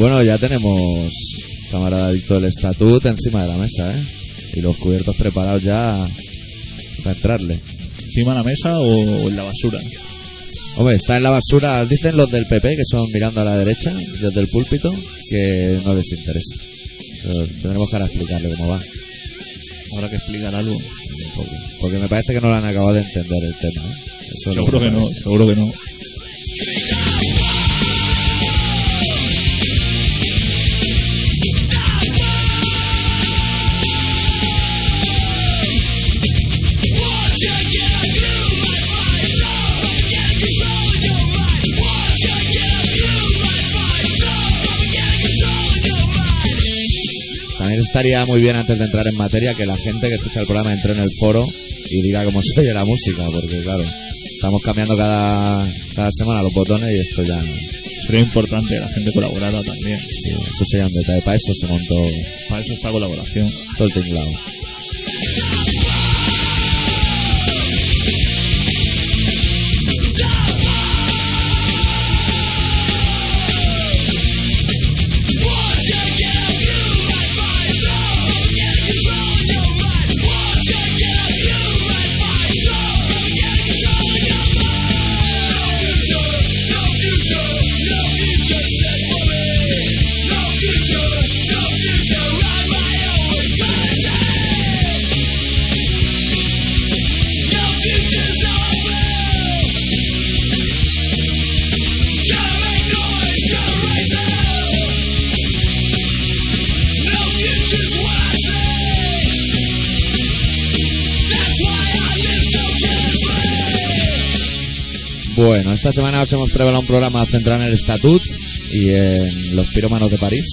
Bueno, ya tenemos, camarada Adicto, el estatut encima de la mesa, ¿eh? Y los cubiertos preparados ya para entrarle. ¿Encima de la mesa o en la basura? Hombre, está en la basura, dicen los del PP, que son mirando a la derecha, desde el púlpito, que no les interesa. Pero tendremos que ahora explicarle cómo va. Habrá que explicar algo. Porque me parece que no lo han acabado de entender el tema. ¿eh? Eso Seguro que no, seguro que no. Estaría muy bien antes de entrar en materia que la gente que escucha el programa entre en el foro y diga cómo se oye la música, porque claro, estamos cambiando cada, cada semana los botones y esto ya, Sería importante que la gente colaborara también. sí, eso sería un detalle. Para eso se montó Para eso está colaboración. todo el tinglado. Bueno, esta semana os hemos preparado un programa centrado en el estatut y en los pirómanos de París,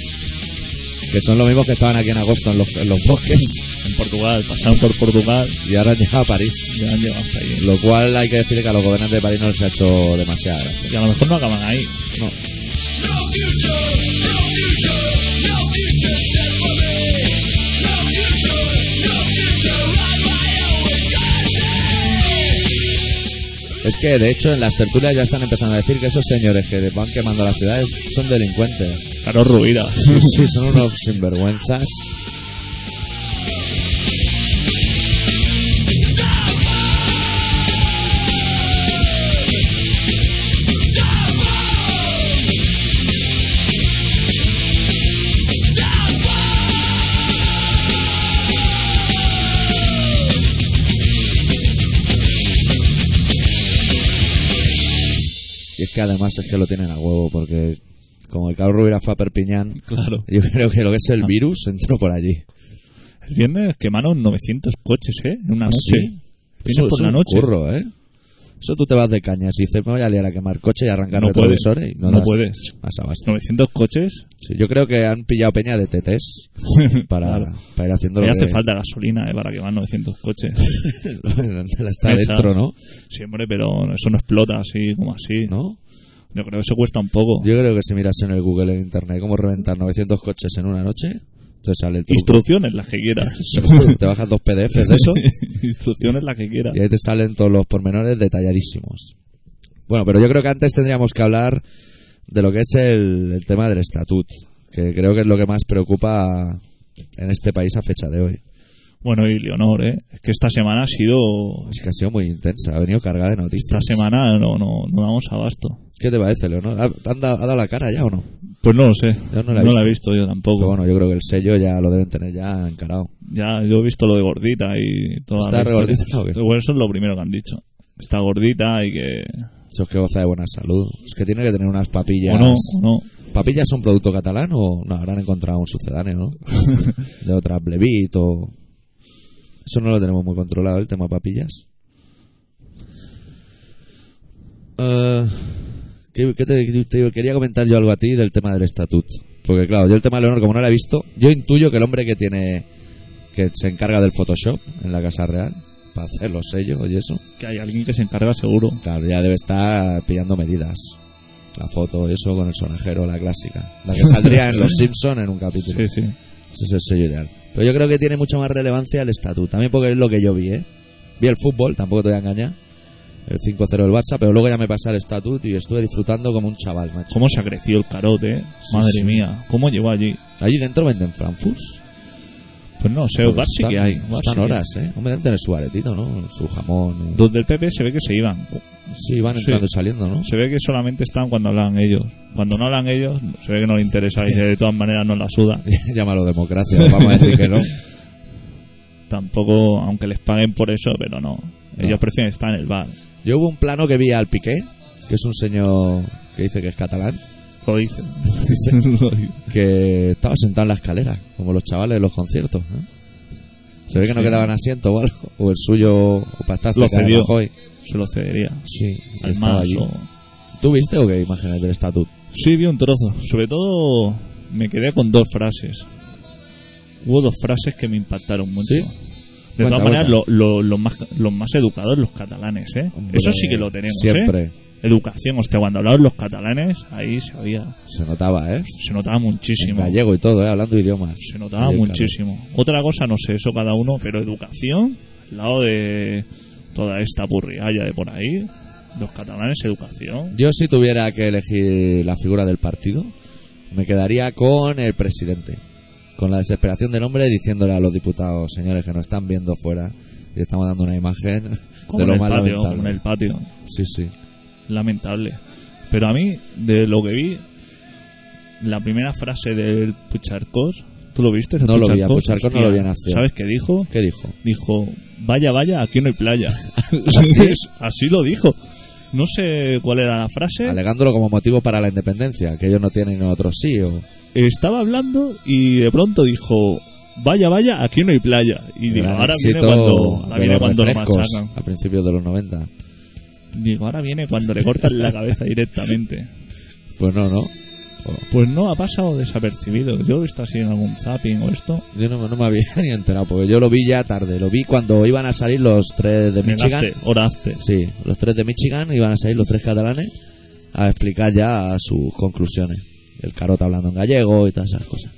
que son los mismos que estaban aquí en agosto en los, en los bosques En Portugal, pasaron por Portugal y ahora han llegado a París. y han llegado hasta ahí. Lo cual hay que decir que a los gobernantes de París no les ha hecho demasiada gracia. Y a lo mejor no acaban ahí. No. Es que de hecho en las tertulias ya están empezando a decir que esos señores que van quemando las ciudades son delincuentes. Claro, ruidas. Sí, sí, son unos sinvergüenzas. Que además es que lo tienen a huevo, porque como el Carlos Rubira fue a Perpiñán, Claro. yo creo que lo que es el virus entró por allí. El viernes quemaron 900 coches, ¿eh? En una ¿Ah, noche. sí? Eso, por eso la noche. curro, ¿eh? Eso tú te vas de cañas y dices, me voy a liar a quemar coche y arrancar No retrovisores y no, No das puedes. más abasto. 900 coches. Sí, yo creo que han pillado peña de TTs para, Claro. para ir haciendo lo hace que falta gasolina, ¿eh? Para quemar 900 coches. está dentro, ¿no? Siempre, pero eso no explota así como así. ¿No? Yo creo que eso cuesta un poco. Yo creo que si miras en el Google en internet cómo reventar 900 coches en una noche, entonces sale el truco. Instrucciones las que quieras. Te bajas dos PDFs de eso Instrucciones las que quieras. y ahí te salen todos los pormenores detalladísimos. Bueno, pero yo creo que antes tendríamos que hablar de lo que es el, el tema del estatut, que creo que es lo que más preocupa en este país a fecha de hoy. Bueno, y Leonor, ¿eh? Es que esta semana ha sido... Es que ha sido muy intensa, ha venido cargada de noticias. Esta semana no, no, no damos abasto. ¿Qué te parece, Leonor? ¿Ha, ha dado la cara ya o no? Pues no lo sé. Yo no la he he visto. visto yo tampoco. Pero bueno, yo creo que el sello ya lo deben tener ya encarado. Ya, yo he visto lo de gordita y toda ¿Está la regordita historia. o qué? Bueno, eso es lo primero que han dicho. Está gordita y que... Eso es que goza de buena salud. Es que tiene que tener unas papillas. O no, o no. ¿Papillas son producto catalán o no? Habrán encontrado un sucedáneo, ¿no? de otra Blevit o... Eso no lo tenemos muy controlado, el tema papillas. ¿qué, qué te, te- quería comentar yo algo a ti del tema del estatut. Porque claro, yo el tema de Leonor, como no lo he visto, yo intuyo que el hombre que tiene... que se encarga del Photoshop en la Casa Real, para hacer los sellos y eso, Que hay alguien que se encarga seguro. Claro, ya debe estar pillando medidas. La foto, eso con el sonajero, la clásica. La que saldría en Los Simpson en un capítulo. Sí, sí. Ese es el sello ideal. Pero yo creo que tiene mucha más relevancia el estatuto. También porque es lo que yo vi, ¿eh? Vi el fútbol, tampoco te voy a engañar. el 5-0 del Barça, pero luego ya me pasé al estatut y estuve disfrutando como un chaval, macho. ¿Cómo se ha crecido el carote? eh? Madre sí. mía, ¿cómo llegó allí? Allí dentro venden Frankfurts. Pues no Porque bar sí que hay. bar Están horas, ¿eh? Hombre, deben tener su aretito, ¿no? Su jamón. y- Los del PP se ve que se iban. Sí, van entrando y saliendo, ¿no? Se ve que solamente están cuando hablan ellos. Cuando no hablan ellos, se ve que no les interesa y de todas maneras no la suda. Llámalo democracia, vamos a decir que no. Tampoco, aunque les paguen por eso, pero no. Ellos No. prefieren estar en el bar. Yo hubo un plano que vi al Piqué, que es un señor que dice que es catalán, Lo dicen. Que estaba sentado en la escalera, como los chavales de los conciertos. Se ve que no quedaban asiento o algo, o el suyo, o para estar cerca de. Rajoy. Se lo cedería. Sí, Al más. o- ¿Tú viste o qué imágenes del estatut? Sí, vi un trozo. Sobre todo me quedé con dos frases. Hubo dos frases que me impactaron mucho. ¿Sí? De Cuenta, todas maneras, cuenta. lo- lo- los más, los más educados, los catalanes, ¿eh? Hombre, Eso sí que lo tenemos, Siempre. ¿eh? Educación, hostia, cuando hablaban los catalanes, ahí se oía, Se notaba, ¿eh? se notaba En muchísimo. gallego y todo, ¿eh? Hablando idiomas. Se notaba muchísimo. Otra cosa, no sé, eso cada uno, pero educación, al lado de toda esta purrialla de por ahí, los catalanes, educación. Yo si tuviera que elegir la figura del partido, me quedaría con el presidente. Con la desesperación del hombre diciéndole a los diputados, señores, que nos están viendo fuera y estamos dando una imagen Como de en lo el más patio, lamentable. como en el patio. Sí, sí. Lamentable. Pero a mí, de lo que vi, la primera frase del Pucharcos, ¿tú lo viste? No lo vi, a Pucharcos? No lo vi en acción. ¿Sabes qué dijo? ¿Qué dijo? Dijo, vaya, vaya, aquí no hay playa. ¿Así? Así lo dijo. No sé cuál era la frase. Alegándolo como motivo para la independencia, que ellos no tienen y nosotros sí. O... Estaba hablando y de pronto dijo, vaya, vaya, aquí no hay playa. Y digo, ahora viene cuando, ahora viene cuando lo machacan. a principios de los 90. Digo, ahora viene cuando le cortan la cabeza directamente. Pues no, no. Pues no, ha pasado desapercibido. Yo lo he visto así en algún zapping o esto. Yo no, no me había ni enterado, porque yo lo vi ya tarde. Lo vi cuando iban a salir los tres de Michigan. after, hora after. Sí, los tres de Michigan iban a salir los tres catalanes a explicar ya sus conclusiones. El carota hablando en gallego y todas esas cosas.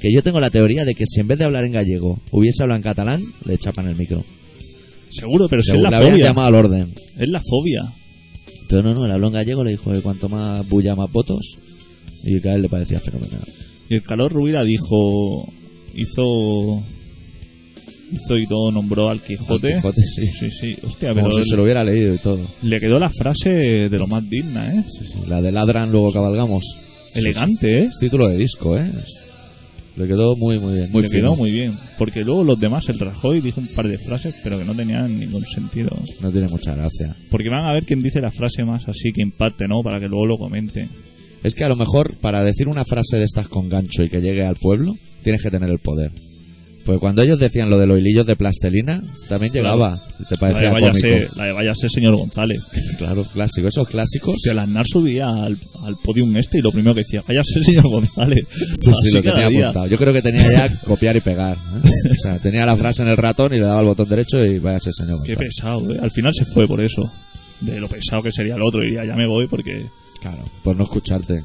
Que yo tengo la teoría de que si en vez de hablar en gallego hubiese hablado en catalán, le chapan el micro. Seguro, pero si es la le fobia. llamado al orden. Es la fobia. Pero no, no, le habló en gallego, le dijo que cuanto más bulla, más votos. Y que a él le parecía fenomenal. Y el calor Rubira dijo. Hizo. Hizo y todo, nombró al Quijote. Al Quijote, sí. Sí, sí. Hostia, Como pero si se lo hubiera leído y todo. le quedó la frase de lo más digna, ¿eh? Sí, sí. La de ladran, luego cabalgamos. Elegante, ¿eh? Es título de disco, ¿eh? Le quedó muy, muy bien. Muy le quedó muy bien. Porque luego los demás, el Rajoy dijo un par de frases, pero que no tenían ningún sentido. No tiene mucha gracia. Porque van a ver quién dice la frase más así que impacte, ¿no? Para que luego lo comente. Es que a lo mejor para decir una frase de estas con gancho y que llegue al pueblo, tienes que tener el poder. Porque cuando ellos decían lo de los hilillos de plastelina, también llegaba. Te La de, parecía váyase, cómico. la de váyase, señor González. Claro, clásico. Esos clásicos. Hostia, el Aznar subía al, al podium este y lo primero que decía, váyase, señor González. Sí, sí, lo tenía día. apuntado. Yo creo que tenía ya copiar y pegar. ¿eh? O sea, tenía la frase en el ratón y le daba el botón derecho y vaya ese señor. Qué González. pesado, ¿eh? Al final se fue por eso. De lo pesado que sería el otro. Y ya me voy porque... Claro, por no escucharte.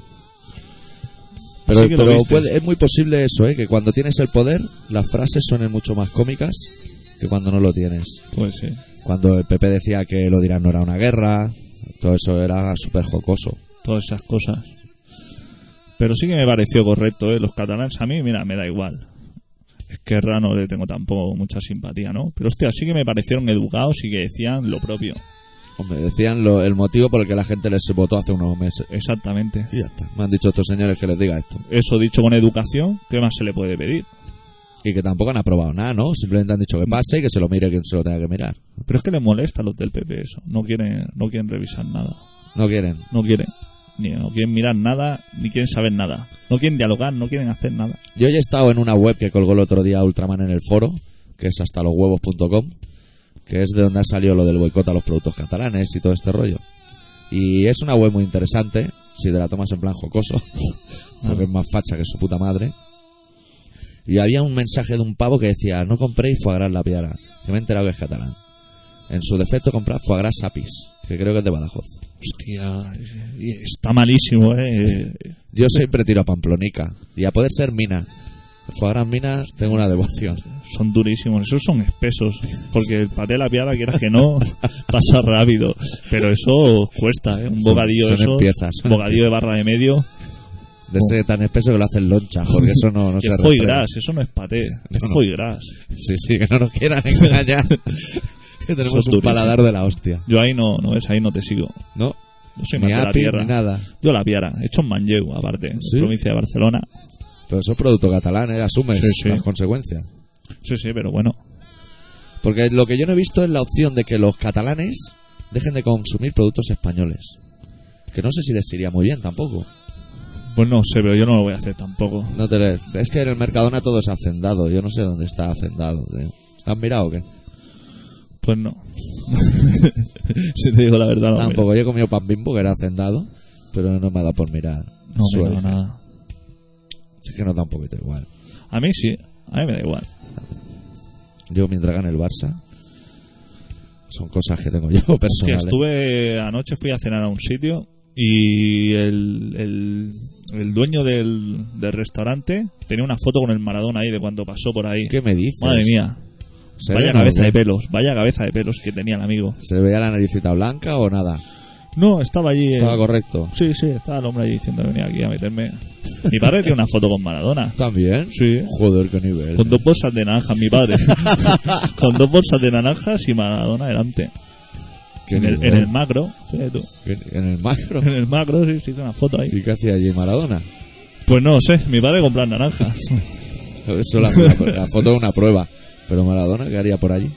Pero, Así que lo pero viste. puede- es muy posible eso, ¿eh? que cuando tienes el poder, las frases suenen mucho más cómicas que cuando no lo tienes. Pues sí. Cuando el PP decía que lo dirán no era una guerra, todo eso era súper jocoso. Todas esas cosas. Pero sí que me pareció correcto, ¿eh? Los catalanes a mí, mira, me da igual. Es que Erra no le tengo tampoco mucha simpatía, ¿no? Pero hostia, sí que me parecieron educados y que decían lo propio. Hombre, decían lo- el motivo por el que la gente les votó hace unos meses. Exactamente. Y ya está. Me han dicho estos señores que les diga esto. Eso dicho con educación, ¿qué más se le puede pedir? Y que tampoco han aprobado nada, ¿no? Simplemente han dicho que pase y que se lo mire quien se lo tenga que mirar. Pero es que les molesta a los del PP eso. No quieren, no quieren revisar nada. No quieren. No quieren. Ni, no quieren mirar nada, ni quieren saber nada. No quieren dialogar, no quieren hacer nada. Yo ya he estado en una web que colgó el otro día Ultraman en el foro, que es hasta los huevos.com, que es de donde ha salido lo del boicot a los productos catalanes y todo este rollo. Y es una web muy interesante, si te la tomas en plan jocoso, porque es más facha que su puta madre. Y había un mensaje de un pavo que decía, no compréis foie gras la piara, que me he enterado que es catalán. En su defecto comprad foie gras sapis, que creo que es de Badajoz. Hostia, está malísimo, ¿eh? Yo siempre tiro a Pamplonica, y a poder ser mina. Foie gras minas, tengo una devoción. Son durísimos, esos son espesos. Porque el paté de la piara, quieras que no, pasa rápido. Pero eso cuesta, ¿eh? Un bocadillo son eso, empiezas, son bocadillo de barra de medio. De ese tan espeso que lo hacen loncha, porque eso no, no que se es foie gras, eso no es paté, es No, foie gras. Sí, sí, que no nos quieran engañar. que tenemos un durísimos. paladar de la hostia. Yo ahí no, no ves, ahí no te sigo. ¿No? Yo soy Ni más de la tierra. ni nada. Yo la piara, he hecho en Manlleu, aparte, ¿Sí? provincia de Barcelona. Pero eso es producto catalán, ¿eh? Asumes Sí, sí. las consecuencias. Sí, sí, pero bueno. Porque lo que yo no he visto es la opción de que los catalanes dejen de consumir productos españoles. Que no sé si les iría muy bien tampoco. Pues no sé, pero yo no lo voy a hacer tampoco. No te le- Es que en el Mercadona todo es hacendado. Yo no sé dónde está hacendado. ¿Has mirado o qué? Pues no. si te digo la verdad, no. Tampoco. Yo he comido pan bimbo que era hacendado, pero no me ha dado por mirar. mira. No, Suerte. nada. Es que no da un poquito igual. A mí sí, a mí me da igual. Yo mientras gane el Barça, son cosas que tengo yo personales. estuve anoche, fui a cenar a un sitio y el, el, el dueño del, del restaurante tenía una foto con el Maradona ahí de cuando pasó por ahí. ¿Qué me dices? Madre mía, ¿Se vaya cabeza de pelos, vaya cabeza de pelos que tenía el amigo. ¿Se veía la naricita blanca o nada? No, estaba allí. Estaba correcto. Sí, sí, estaba el hombre allí diciendo venía aquí a meterme. Mi padre tiene una foto con Maradona. ¿También? Sí. Joder, qué nivel. Con dos bolsas de naranjas, mi padre. con dos bolsas de naranjas y Maradona delante. En el, en el macro, tú. En el macro. En el macro sí, sí, una foto ahí. ¿Y qué hacía allí Maradona? Pues no sé, mi padre comprar naranjas. Eso la, la- la foto es una prueba. Pero Maradona, ¿qué haría por allí?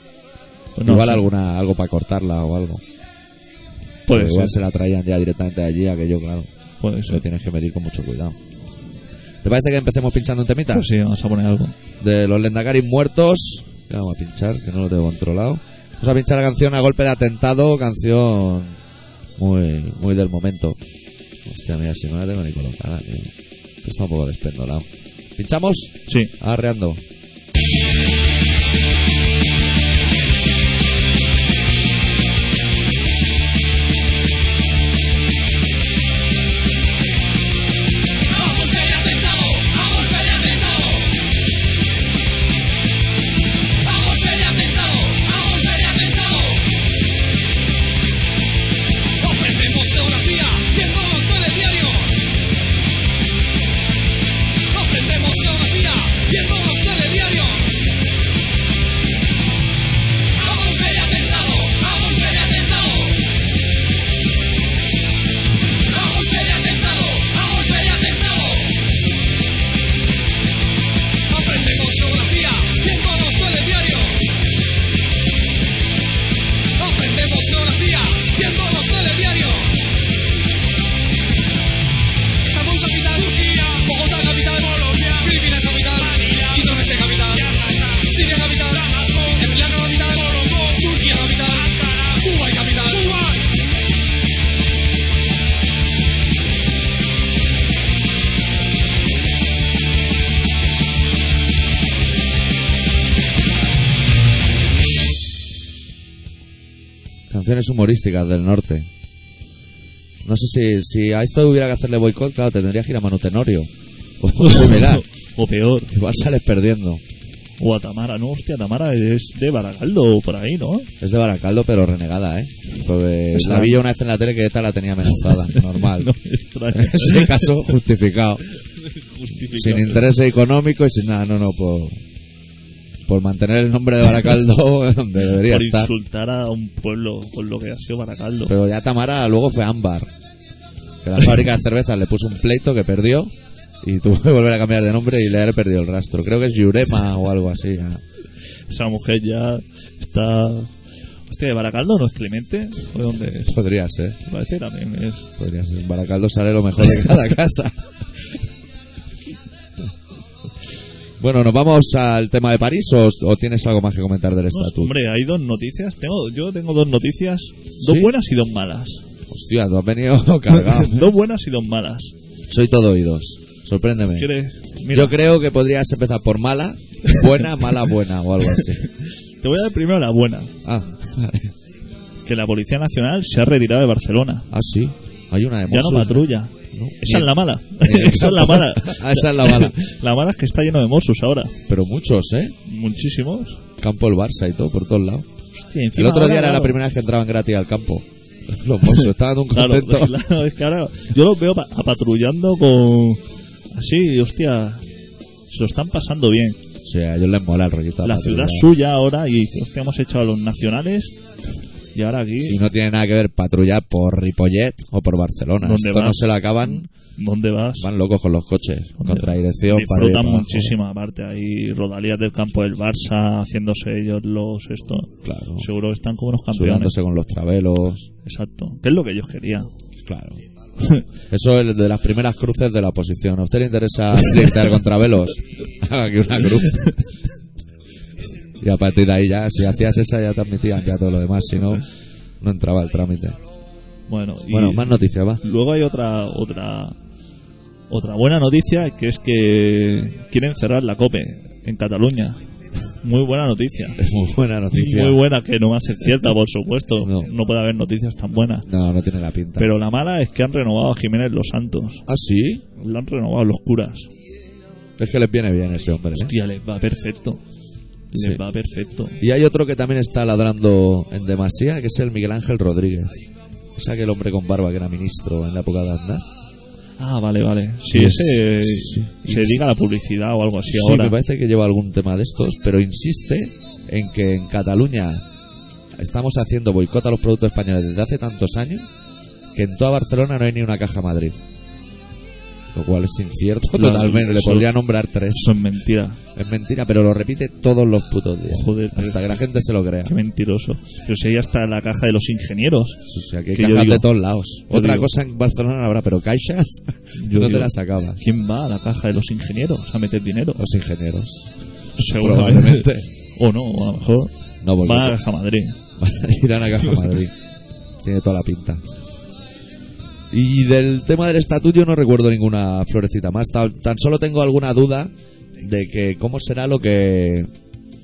Pues no Igual alguna algo para cortarla o algo. Puede Pero igual ser, se la traían ya directamente de allí, aquello, claro. puede Lo ser. tienes que medir con mucho cuidado. ¿Te parece que empecemos pinchando un temita? Pues sí, vamos a poner algo. De los Lendakaris muertos. Ya vamos a pinchar, que no lo tengo controlado. Vamos a pinchar la canción A Golpe de Atentado, canción muy, muy del momento. Hostia, mira, si no la tengo ni colocada. tío. Esto está un poco despendolado. ¿Pinchamos? Sí. Arreando. Humorísticas del norte. No sé si, si a esto hubiera que hacerle boicot, claro, te tendrías que ir a Manu Tenorio. O similar. o peor. Igual sales perdiendo. O a Tamara, no, hostia, Tamara es de Baracaldo o por ahí, ¿no? Es de Baracaldo, pero renegada, ¿eh? Porque la vi yo una vez en la tele que esta la tenía amenazada. Normal. No. En ese caso, justificado. Justificado. Sin interés económico y sin nada, no, no, por, por mantener el nombre de Baracaldo donde debería Por estar. insultar a un pueblo con lo que ha sido Baracaldo. Pero ya Tamara luego fue Ámbar. Que la fábrica de cervezas le puso un pleito que perdió y tuvo que volver a cambiar de nombre y le haber perdido el rastro. Creo que es Yurema o algo así. Esa mujer ya está... Hostia, ¿de Baracaldo no es Clemente? ¿O de dónde es? Podría ser, parece también es... podría ser. Baracaldo sale lo mejor de cada casa. Bueno, ¿nos vamos al tema de París o, o tienes algo más que comentar del No, estatuto? hombre, hay dos noticias. Tengo, yo tengo dos noticias. Dos ¿Sí? buenas y dos malas. Hostia, tú has venido cargado. dos buenas y dos malas. Soy todo oídos. Sorpréndeme. ¿Quieres? Mira, Yo creo que podrías empezar por mala, buena, mala, buena o algo así. te voy a dar primero la buena. Ah, vale. Que la Policía Nacional se ha retirado de Barcelona. Ah, sí. Hay una de Ya no patrulla. ¿No? Esa es la mala. Esa es la mala. Ah, esa es la mala. La mala es que está lleno de Mossos ahora. Pero muchos, ¿eh? Muchísimos. Campo el Barça y todo, por todos lados. Hostia, El otro ahora, día era la primera vez que entraban gratis al campo. Los mozos estaban un Claro, contentos. claro, es que ahora yo los veo pa- patrullando con. Así, hostia. Se lo están pasando bien. O sea, a ellos les mola el rollito. La ciudad suya ahora y hostia, hemos echado a los nacionales y ahora aquí. Y no tiene nada que ver patrullar por Ripollet o por Barcelona. ¿Dónde Esto no se lo acaban. ¿Dónde vas? Van locos con los coches. Contra dirección, para arriba y Disfrutan para abajo. muchísimo, aparte. Ahí rodalías del campo del Barça, haciéndose ellos los esto. Claro. Seguro que están como unos campeones. Sudándose con los travelos. Exacto. ¿Qué es lo que ellos querían? Claro. Eso es de las primeras cruces de la oposición. ¿A usted le interesa flirtear con travelos? Haga aquí una cruz. Y a partir de ahí ya, si hacías esa ya te admitían ya todo lo demás. Si no, no entraba el trámite. Bueno, y Bueno, más noticias, va. luego hay otra otra otra buena noticia que es que quieren cerrar la COPE en Cataluña. Muy buena noticia. Es muy buena noticia. Muy buena, que no a ser cierta, por supuesto. No. No puede haber noticias tan buenas. No, no tiene la pinta. Pero la mala es que han renovado a Jiménez Los Santos. ¿Ah, sí? Lo han renovado los curas. Es que les viene bien ese hombre, ¿eh? Hostia, les va perfecto. Les Sí. va perfecto. Y hay otro que también está ladrando en demasía, que es el Miguel Ángel Rodríguez. Es aquel hombre con barba que era ministro en la época de Aznar. Ah, vale, vale. Sí, ese sí, se dedica a la publicidad o algo así Sí, ahora. me parece que lleva algún tema de estos, pero insiste en que en Cataluña estamos haciendo boicot a los productos españoles desde hace tantos años que en toda Barcelona no hay ni una caja Madrid. Lo cual es incierto Claro, totalmente. Le podría nombrar tres. Eso es mentira. Es mentira, pero lo repite todos los putos días. Joder, hasta que la gente se lo crea. Qué mentiroso. Pero si ahí está la caja de los ingenieros. Sí, sí, aquí hay Que yo cajas digo- de todos lados. Otra digo- cosa en Barcelona habrá, pero caixas Yo no digo- te las acabas. ¿Quién va a la caja de los ingenieros a meter dinero? Los ingenieros. Seguramente. O no, o a lo mejor No, porque va a la caja Madrid. irán a Caja Madrid. Tiene toda la pinta. Y del tema del estatuto yo no recuerdo ninguna florecita más. Tan, tan solo tengo alguna duda de que cómo será lo que...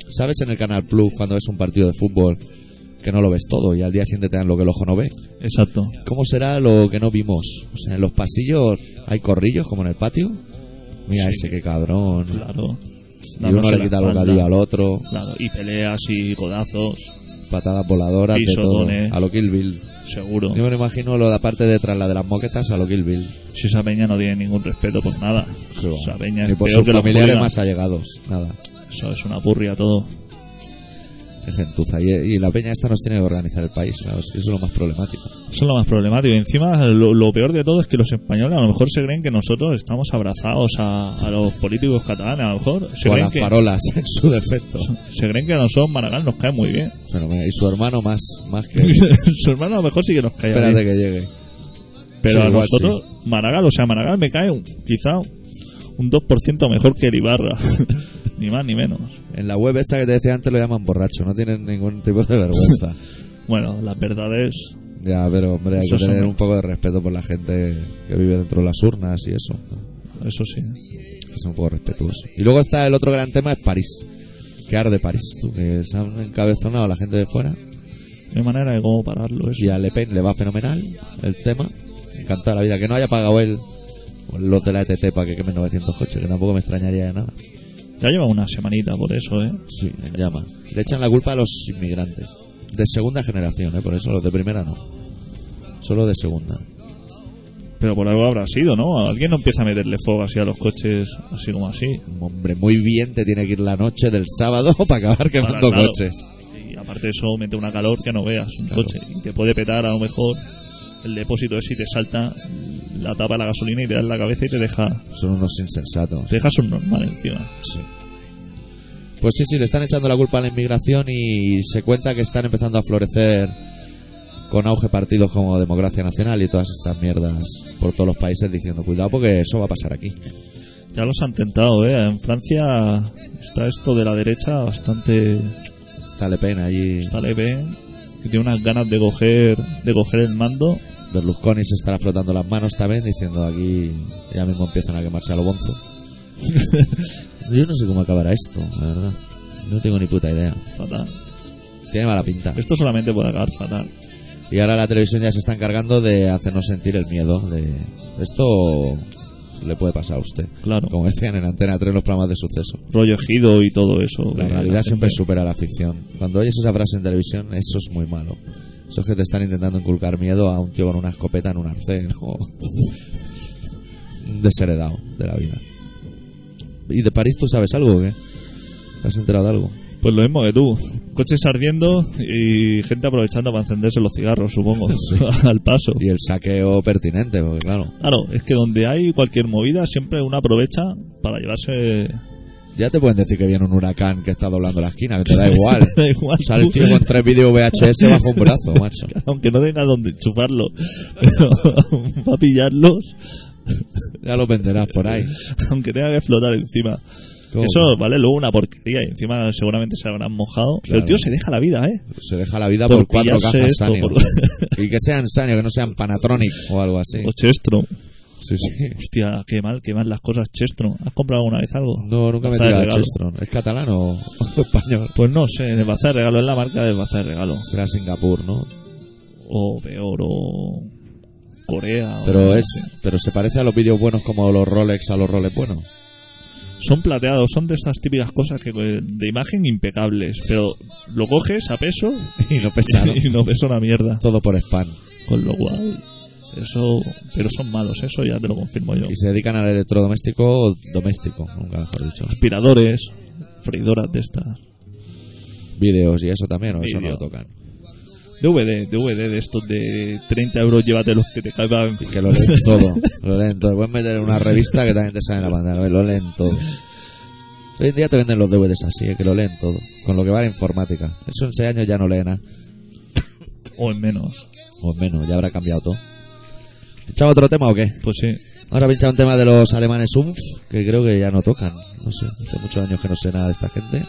¿Sabes en el Canal Plus cuando ves un partido de fútbol que no lo ves todo y al día siguiente te dan lo que el ojo no ve? Exacto. ¿Cómo será lo que no vimos? O sea, en los pasillos hay corrillos como en el patio. Mira Sí. ese, qué cabrón. Claro. Y uno le quita el espalda. bocadillo al otro, Claro, y peleas y codazos, patadas voladoras, de todo. A lo Kill Bill. Seguro. Yo me lo imagino lo de la parte de atrás, la de las moquetas, a lo Kill Bill. Si esa peña no tiene ningún respeto por nada. Esa peña Ni por peor sus que familiares más allegados. Nada. Eso es una purria todo. Gentuza. Y, y la peña esta nos tiene que organizar el país. Eso es lo más problemático. Eso es lo más problemático. Y encima, lo, lo peor de todo es que los españoles a lo mejor se creen que nosotros estamos abrazados a, a los políticos catalanes. A lo mejor se o a creen, las que, farolas en su defecto. se creen que a nosotros Maragall nos cae muy bien. Y su hermano más, más que... Su hermano a lo mejor sí que nos cae Espérate bien. que llegue. Pero Sí, a nosotros, Maragall, o sea, Maragall me cae un- quizá un 2% mejor que el Ibarra. ni más ni menos. En la web esa que te decía antes lo llaman borracho. No tienen ningún tipo de vergüenza. Bueno, las verdades. ya, pero hombre, hay que tener son- un poco de respeto por la gente que vive dentro de las urnas y eso. Eso sí. es un poco respetuoso. Y luego está el otro gran tema, es París. Que arde París, tú, que se han encabezonado a la gente de fuera. No hay manera de cómo pararlo eso. Y a Le Pen le va fenomenal el tema. Encantado la vida. Que no haya pagado él los de la ETT para que quemen 900 coches, que tampoco me extrañaría de nada. Ya lleva una semanita por eso, ¿eh? Sí, en llama. Le echan la culpa a los inmigrantes. De segunda generación, ¿eh? Por eso los de primera no. Solo de segunda. Pero por algo habrá sido, ¿no? Alguien no empieza a meterle fuego así a los coches, así como así. Hombre muy bien te tiene que ir la noche del sábado para acabar quemando Para, coches. Y aparte de eso, mete una calor que no veas un coche. Y te puede petar a lo mejor el depósito ese y te salta la tapa de la gasolina y te da en la cabeza y te deja, Son unos insensatos. te deja subnormal encima. Sí. Pues sí, sí, le están echando la culpa a la inmigración y se cuenta que están empezando a florecer con auge partidos como Democracia Nacional y todas estas mierdas por todos los países diciendo cuidado porque eso va a pasar aquí. Ya los han tentado, ¿eh? En Francia está esto de la derecha bastante Está Le Pen allí, está leve, que tiene unas ganas de coger, de coger el mando. Berlusconi se estará frotando las manos también diciendo aquí ya mismo empiezan a quemarse a lo bonzo. Yo no sé cómo acabará esto, la verdad. No tengo ni puta idea. Fatal. Tiene mala pinta. Esto solamente puede acabar fatal. Y ahora la televisión ya se está encargando de hacernos sentir el miedo. De esto le puede pasar a usted. Claro. Como decían en Antena 3 los programas de suceso. Rollo ejido y todo eso. La realidad siempre supera la ficción. Cuando oyes esa frase en televisión, eso es muy malo. Eso es que te están intentando inculcar miedo a un tío con una escopeta en un arcén o un desheredado de la vida. ¿Y de París tú sabes algo o qué? ¿Te has enterado de algo? Pues lo mismo que tú. Coches ardiendo y gente aprovechando para encenderse los cigarros, supongo. Al paso. Y el saqueo pertinente, porque claro, Claro, es que donde hay cualquier movida, siempre uno aprovecha para llevarse. Ya te pueden decir que viene un huracán que está doblando la esquina, que te da igual. Da igual. Sale el tío con tres vídeos VHS bajo un brazo, macho. Aunque no tenga donde enchufarlo, pero va a pillarlos, Ya lo venderás por ahí. aunque tenga que flotar encima. ¿Cómo? Eso vale luego una porquería y encima seguramente se habrán mojado. Pero el tío se deja la vida, ¿eh? Se deja la vida Por por, cuatro cajas esto, Sanio. por- Y que sean Sanio, que no sean Panatronic o algo así. O Chestro. Sí, sí. Hostia, qué mal, qué mal las cosas, Chestro. ¿Has comprado alguna vez algo? No, nunca me he de tirado. Chestron. ¿Es catalán o español? Pues no sé, el bazar de regalo es la marca del bazar de regalo. Será Singapur, ¿no? O peor, o Corea. Pero no es, pero se parece a los vídeos buenos como los Rolex a los Rolex buenos. Son plateados, son de estas típicas cosas que de imagen impecables. Pero lo coges a peso Y lo pesaron. y no pesa una mierda. Todo por spam. Con lo cual, eso. Pero son malos, eso ya te lo confirmo yo. Y se dedican al electrodoméstico doméstico, nunca mejor dicho. Aspiradores, freidoras de estas. Vídeos y eso también, o eso no lo tocan. DVD, DVD de estos de 30 euros, llévate los que te caigan. Y que lo leen todo. Lo leen todo. Puedes meter en una revista que también te sale en la pantalla. Lo leen todo. Hoy en día te venden los DVDs así, eh, que lo leen todo. Con lo que va la informática. Eso en 6 años ya no leen nada. O en menos. O menos, ya habrá cambiado todo. ¿Pinchamos otro tema o qué? Pues sí. Ahora pincha un tema de los alemanes UMF, que creo que ya no tocan. No sé, hace muchos años que no sé nada de esta gente.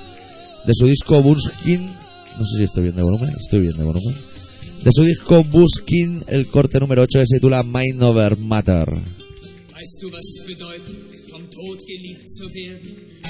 De su disco Buskin, no sé si estoy bien de volumen, estoy bien de volumen. De su disco Buskin, el corte número 8 que se titula Mind Over Matter. Weißt du, was es bedeutet, vom Tod geliebt zu werden?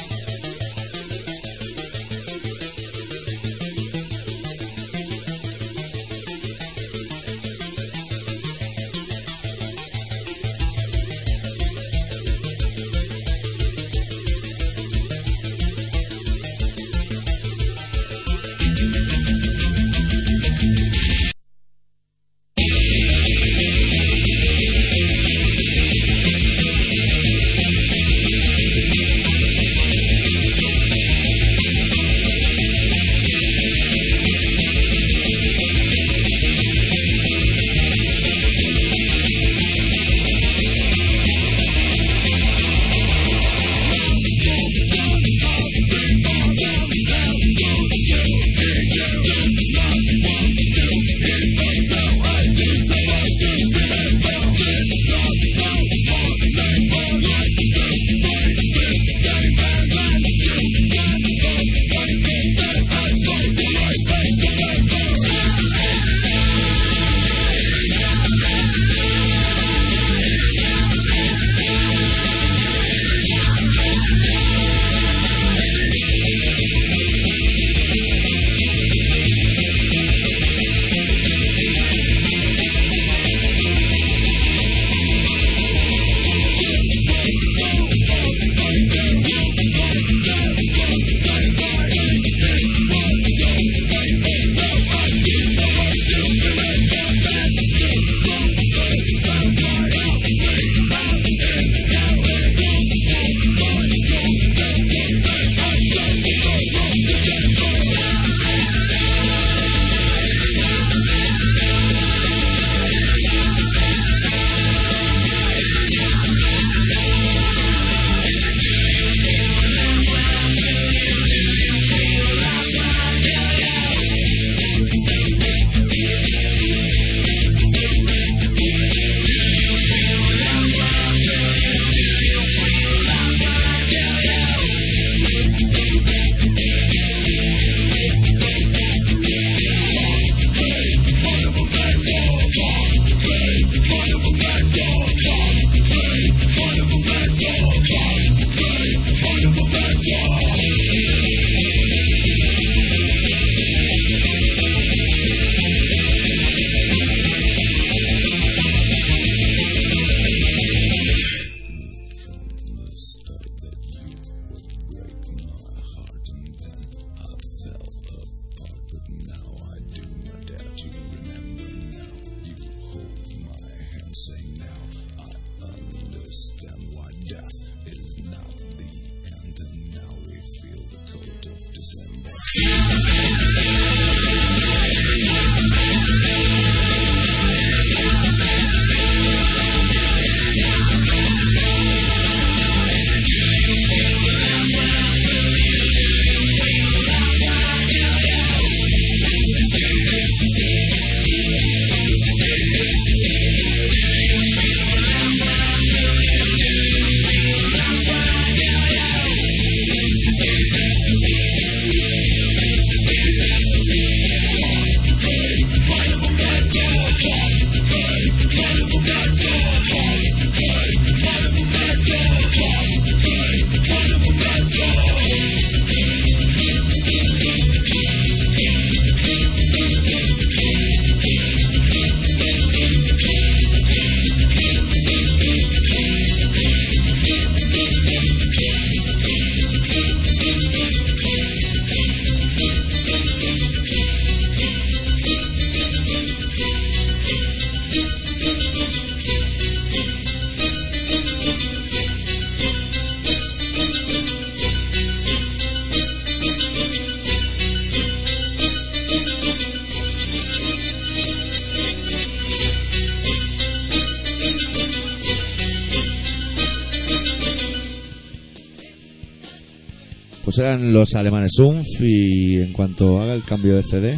Eran los alemanes UNF y en cuanto haga el cambio de CD,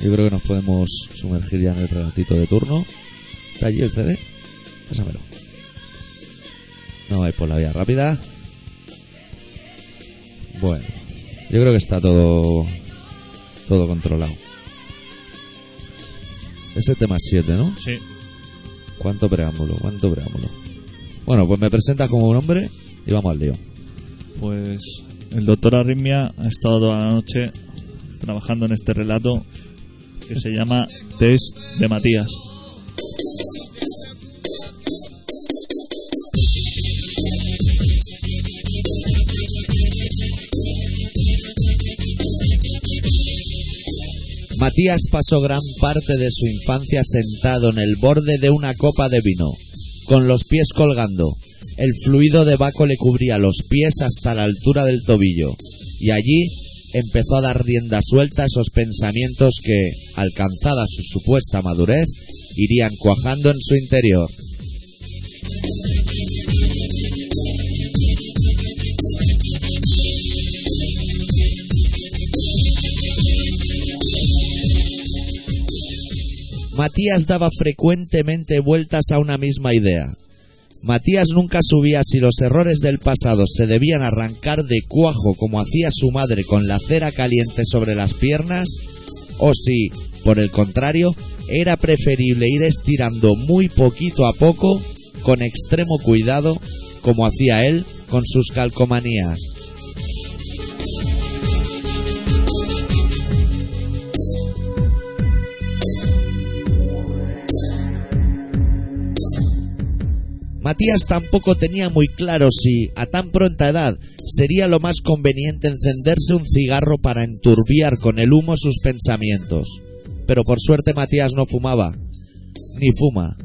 yo creo que nos podemos sumergir ya en el relatito de turno. ¿Está allí el CD? Pásamelo. No vais por la vía rápida. Bueno, yo creo que está todo todo controlado. Es el tema 7, ¿no? Sí. ¿Cuánto preámbulo? ¿Cuánto preámbulo? Bueno, pues me presentas como un hombre y vamos al lío. Pues el doctor Arritmia ha estado toda la noche trabajando en este relato que se llama Test de Matías. Matías pasó gran parte de su infancia sentado en el borde de una copa de vino, con los pies colgando. El fluido de Baco le cubría los pies hasta la altura del tobillo, y allí empezó a dar rienda suelta a esos pensamientos que, alcanzada su supuesta madurez, irían cuajando en su interior. Matías daba frecuentemente vueltas a una misma idea. Matías nunca subía si los errores del pasado se debían arrancar de cuajo como hacía su madre con la cera caliente sobre las piernas, o si, por el contrario, era preferible ir estirando muy poquito a poco, con extremo cuidado, como hacía él con sus calcomanías. Matías tampoco tenía muy claro si, a tan pronta edad, sería lo más conveniente encenderse un cigarro para enturbiar con el humo sus pensamientos. Pero por suerte Matías no fumaba, ni fuma.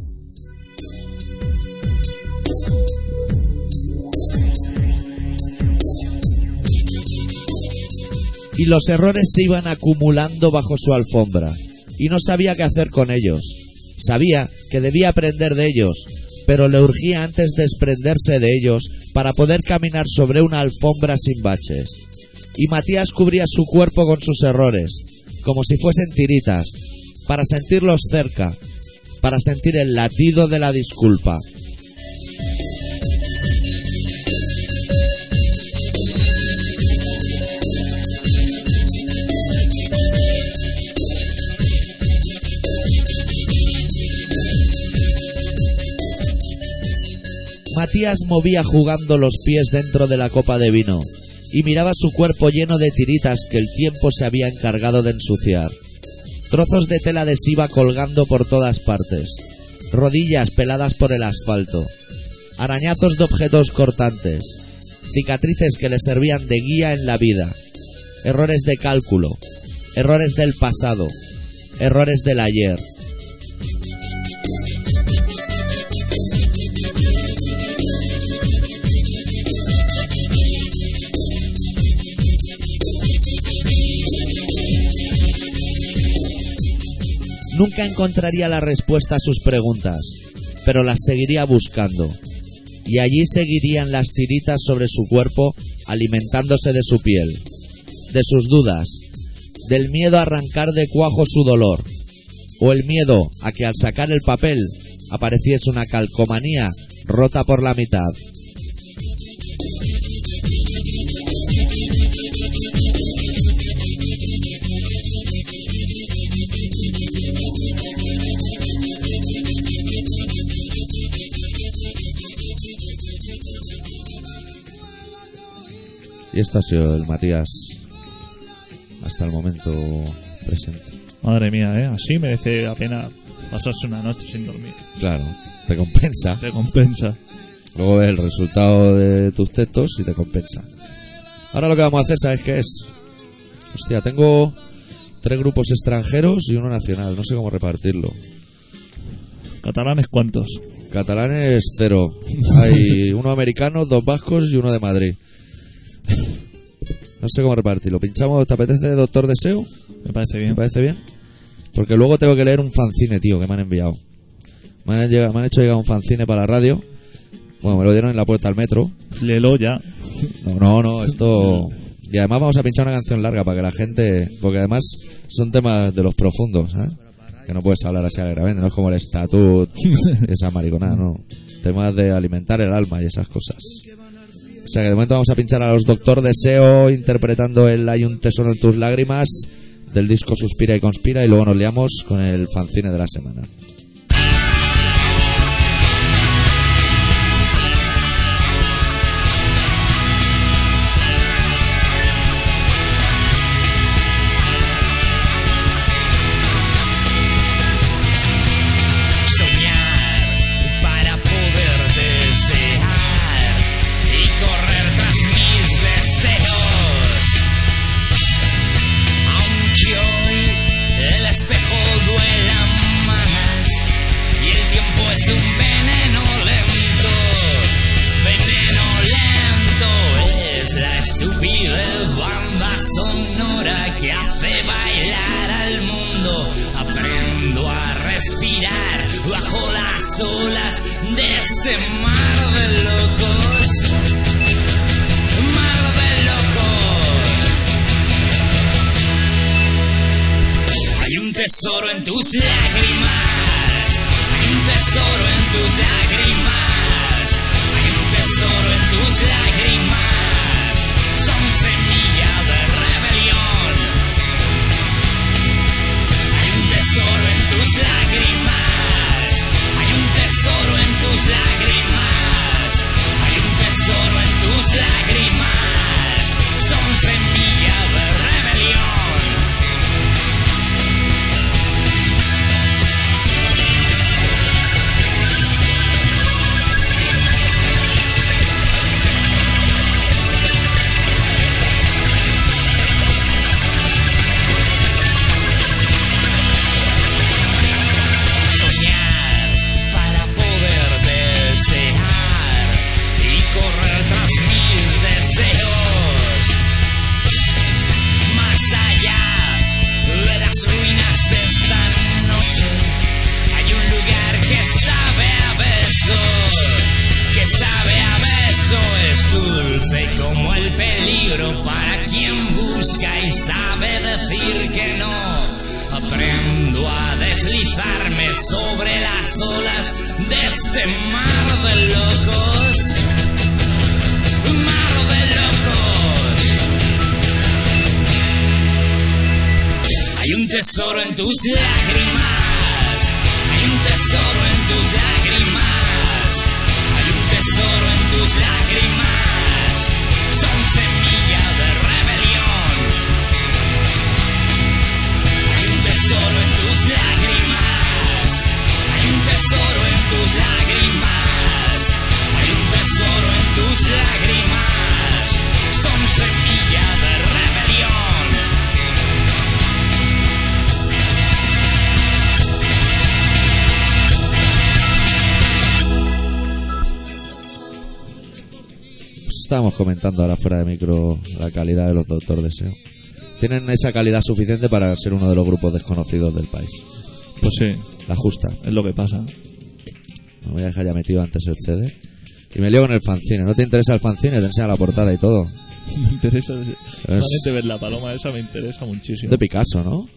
Y los errores se iban acumulando bajo su alfombra, y no sabía qué hacer con ellos. Sabía que debía aprender de ellos, pero le urgía antes desprenderse de ellos para poder caminar sobre una alfombra sin baches. Y Matías cubría su cuerpo con sus errores, como si fuesen tiritas, para sentirlos cerca, para sentir el latido de la disculpa. Matías movía jugando los pies dentro de la copa de vino y miraba su cuerpo lleno de tiritas que el tiempo se había encargado de ensuciar. Trozos de tela adhesiva colgando por todas partes, rodillas peladas por el asfalto, arañazos de objetos cortantes, cicatrices que le servían de guía en la vida, errores de cálculo, errores del pasado, errores del ayer. Nunca encontraría la respuesta a sus preguntas, pero las seguiría buscando. Y allí seguirían las tiritas sobre su cuerpo alimentándose de su piel, de sus dudas, del miedo a arrancar de cuajo su dolor, o el miedo a que al sacar el papel apareciese una calcomanía rota por la mitad. Y esto ha sido el Matías hasta el momento presente. Madre mía, ¿eh? Así merece la pena pasarse una noche sin dormir. Claro, te compensa. Te compensa. Luego ves el resultado de tus textos y te compensa. Ahora lo que vamos a hacer, ¿sabes qué es? Hostia, tengo tres grupos extranjeros y uno nacional. No sé cómo repartirlo. ¿Catalanes cuántos? Catalanes, cero. Hay uno americano, dos vascos y uno de Madrid. No sé cómo repartirlo. ¿Pinchamos? ¿Te apetece Doctor Deseo? Me parece ¿Te bien. parece bien? Porque luego tengo que leer un fanzine, tío, que me han enviado. Me han, llegado- me han hecho llegar un fanzine para la radio. Bueno, me lo dieron en la puerta al metro. Léelo ya. No, no, no, esto, Y además vamos a pinchar una canción larga para que la gente. Porque además son temas de los profundos, ¿eh? Que no puedes hablar así alegremente, no es como el estatut esa mariconada, no. Temas de alimentar el alma y esas cosas. O sea que de momento vamos a pinchar a los Doctor Deseo interpretando el Hay un tesoro en tus lágrimas del disco Suspira y Conspira y luego nos liamos con el fanzine de la semana. Tesoro en tus lágrimas. Estábamos comentando ahora fuera de micro la calidad de los Doctor Deseo. Tienen esa calidad suficiente para ser uno de los grupos desconocidos del país. Pues sí, La justa. es lo que pasa. Me voy a dejar ya metido antes el CD. Y me lío con el fanzine. ¿No te interesa el fanzine? Te enseña la portada y todo. Me interesa. Solamente ver la paloma esa me interesa muchísimo. De Picasso, ¿no?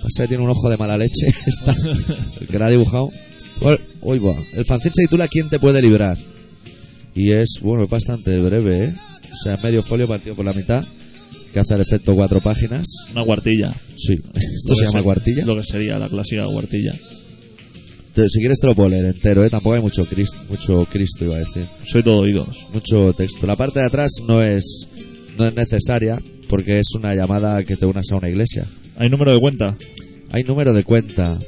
Pasa que tiene un ojo de mala leche. Está, el que la ha dibujado. Bueno, uy, buah. El fanzine se titula ¿Quién te puede librar? Y es, bueno, es bastante breve, ¿eh? O sea, medio folio partido por la mitad. Que hace el efecto cuatro páginas. Una cuartilla. Sí. Esto se llama se- cuartilla. Lo que sería la clásica cuartilla. Te- Si quieres te lo puedo leer entero, ¿eh? Tampoco hay mucho Cristo, mucho Cristo, iba a decir. Soy todo oídos. Mucho texto. La parte de atrás no es, no es necesaria porque es una llamada que te unas a una iglesia. ¿Hay número de cuenta? Hay número de cuenta.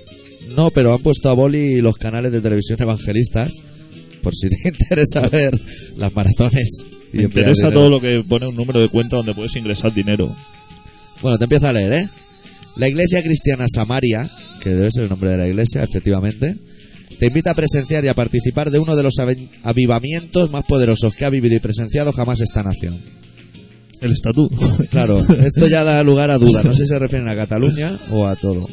No, pero han puesto a boli los canales de televisión evangelistas por si te interesa ver las maratones. y Me interesa todo lo que pone un número de cuenta donde puedes ingresar dinero. Bueno, te empiezo a leer, ¿eh? La iglesia cristiana Samaria, que debe ser el nombre de la iglesia, efectivamente, te invita a presenciar y a participar de uno de los avivamientos más poderosos que ha vivido y presenciado jamás esta nación. El estatuto. Claro, esto ya da lugar a dudas. No sé si se refieren a Cataluña o a todo.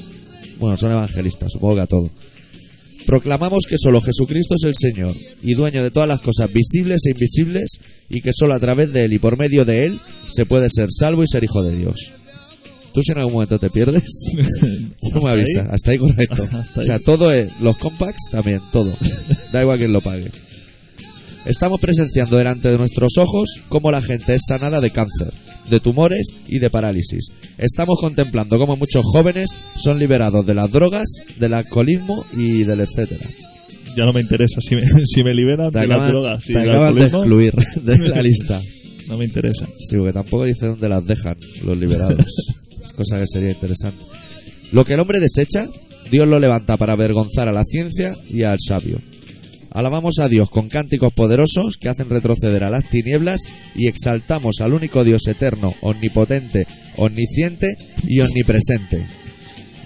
Bueno, son evangelistas, supongo que a todo. Proclamamos que solo Jesucristo es el Señor y dueño de todas las cosas visibles e invisibles y que solo a través de Él y por medio de Él se puede ser salvo y ser hijo de Dios. ¿Tú si en algún momento te pierdes? No me ¿Hasta ahí? avisa. Hasta ahí correcto. O sea, todo es, los compacts también, todo. Da igual quien lo pague. Estamos presenciando delante de nuestros ojos cómo la gente es sanada de cáncer, de tumores y de parálisis. Estamos contemplando cómo muchos jóvenes son liberados de las drogas, del alcoholismo y del etcétera. Ya no me interesa. Si me, si me liberan Te de las acaban, drogas y te acaban de excluir de la lista. no me interesa. Sí, porque tampoco dice dónde las dejan los liberados. Es cosa que sería interesante. Lo que el hombre desecha, Dios lo levanta para avergonzar a la ciencia y al sabio. Alabamos a Dios con cánticos poderosos que hacen retroceder a las tinieblas y exaltamos al único Dios eterno, omnipotente, omnisciente y omnipresente.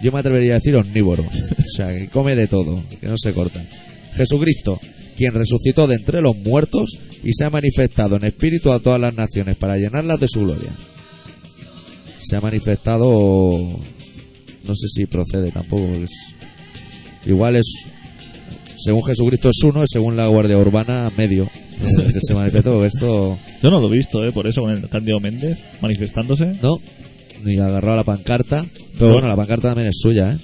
Yo me atrevería a decir omnívoro, o sea, que come de todo, que no se corta. Jesucristo, quien resucitó de entre los muertos y se ha manifestado en espíritu a todas las naciones para llenarlas de su gloria. Se ha manifestado, no sé si procede tampoco, igual es, según Jesucristo es uno, y según la Guardia Urbana medio, eh, que se manifestó, esto, Yo no lo he visto, ¿eh? Por eso con el Cándido Méndez manifestándose. no, ni agarrado la pancarta, pero No. bueno, la pancarta también es suya, ¿eh?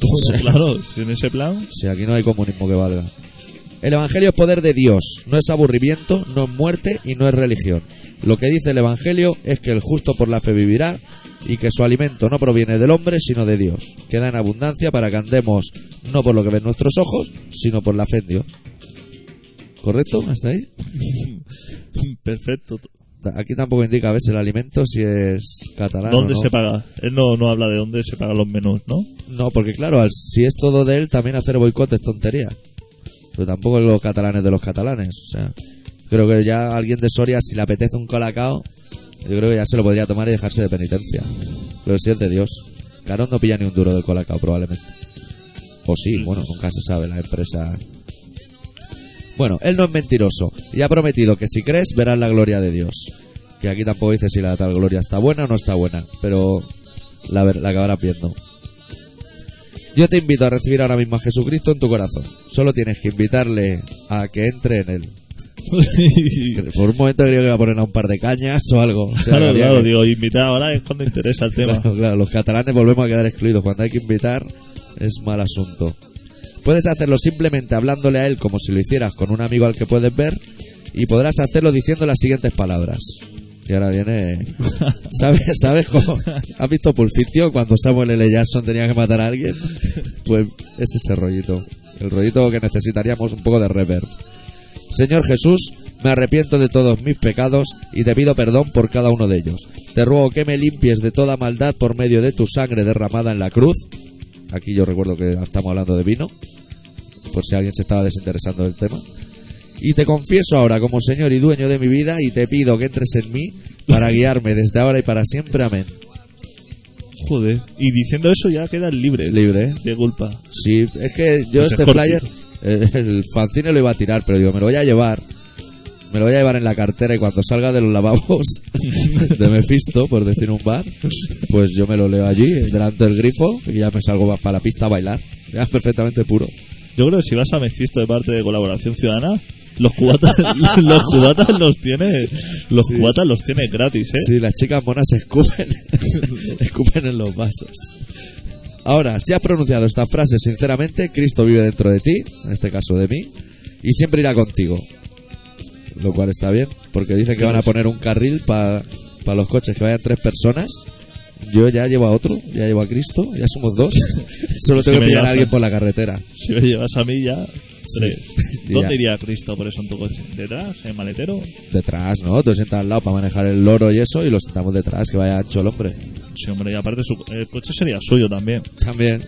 Claro, si en ese plan. Si aquí no hay comunismo que valga. El Evangelio es poder de Dios, no es aburrimiento, no es muerte y no es religión. Lo que dice el Evangelio es que el justo por la fe vivirá y que su alimento no proviene del hombre sino de Dios, que da en abundancia para que andemos no por lo que ven nuestros ojos, sino por la fe en Dios. ¿Correcto? ¿Hasta ahí? Perfecto. Aquí tampoco indica, ¿ves? El alimento si es catalán ¿Dónde o no. se paga? Él no, no habla de dónde se pagan los menús, ¿no? No, porque claro, al- si es todo de él, también hacer boicot es tontería. Pero tampoco es los catalanes de los catalanes. O sea, creo que ya alguien de Soria, si le apetece un colacao, yo creo que ya se lo podría tomar y dejarse de penitencia. Pero si es de Dios. Carón no pilla ni un duro del colacao, probablemente. O sí, bueno, nunca se sabe, la empresa. Bueno, él no es mentiroso y ha prometido que si crees verás la gloria de Dios. Que aquí tampoco dice si la tal gloria está buena o no está buena, pero la, la acabarás viendo. Yo te invito a recibir ahora mismo a Jesucristo en tu corazón. Solo tienes que invitarle a que entre en él. Por un momento creo que iba a poner a un par de cañas o algo. O sea, claro, claro, que- digo, invitar ahora es cuando interesa el tema. Claro, claro, los catalanes volvemos a quedar excluidos. Cuando hay que invitar es mal asunto. Puedes hacerlo simplemente hablándole a él como si lo hicieras con un amigo al que puedes ver y podrás hacerlo diciendo las siguientes palabras. Y ahora viene... ¿Sabes, ¿Sabes cómo? ¿Has visto Pulp Fiction cuando Samuel L. Jackson tenía que matar a alguien? Pues es ese rollito. El rollito que necesitaríamos un poco de reverb. Señor Jesús, me arrepiento de todos mis pecados y te pido perdón por cada uno de ellos. Te ruego que me limpies de toda maldad por medio de tu sangre derramada en la cruz. Aquí yo recuerdo que estamos hablando de vino, por si alguien se estaba desinteresando del tema. Y te confieso ahora como Señor y dueño de mi vida y te pido que entres en mí para guiarme desde ahora y para siempre. Amén. Joder. Y diciendo eso ya quedas libre Libre, de culpa. Sí, es que yo Pues este es flyer, el fanzine lo iba a tirar, pero digo, me lo voy a llevar. Me lo voy a llevar en la cartera y cuando salga de los lavabos de Mephisto, por decir un bar, pues yo me lo leo allí, delante del grifo, y ya me salgo para la pista a bailar. Ya perfectamente puro. Yo creo que si vas a Mephisto de parte de Colaboración Ciudadana, los cubatas, los cubatas los tiene, los Sí. cubatas los tiene gratis, ¿eh? Sí, las chicas monas escupen, escupen en los vasos. Ahora, si has pronunciado esta frase sinceramente, Cristo vive dentro de ti, en este caso de mí, y siempre irá contigo. Lo cual está bien, porque dicen que van a poner un carril para los coches que vayan tres personas. Yo ya llevo a otro, ya llevo a Cristo, ya somos dos. Solo tengo que pillar a alguien por la carretera. Si me llevas a mí ya, tres. ¿Dónde iría Cristo por eso en tu coche? ¿Detrás? ¿En maletero? Detrás, ¿no? Tú sientas al lado para manejar el loro y eso, y lo sentamos detrás, que vaya ancho el hombre. Hombre, y aparte su, el coche sería suyo también. También,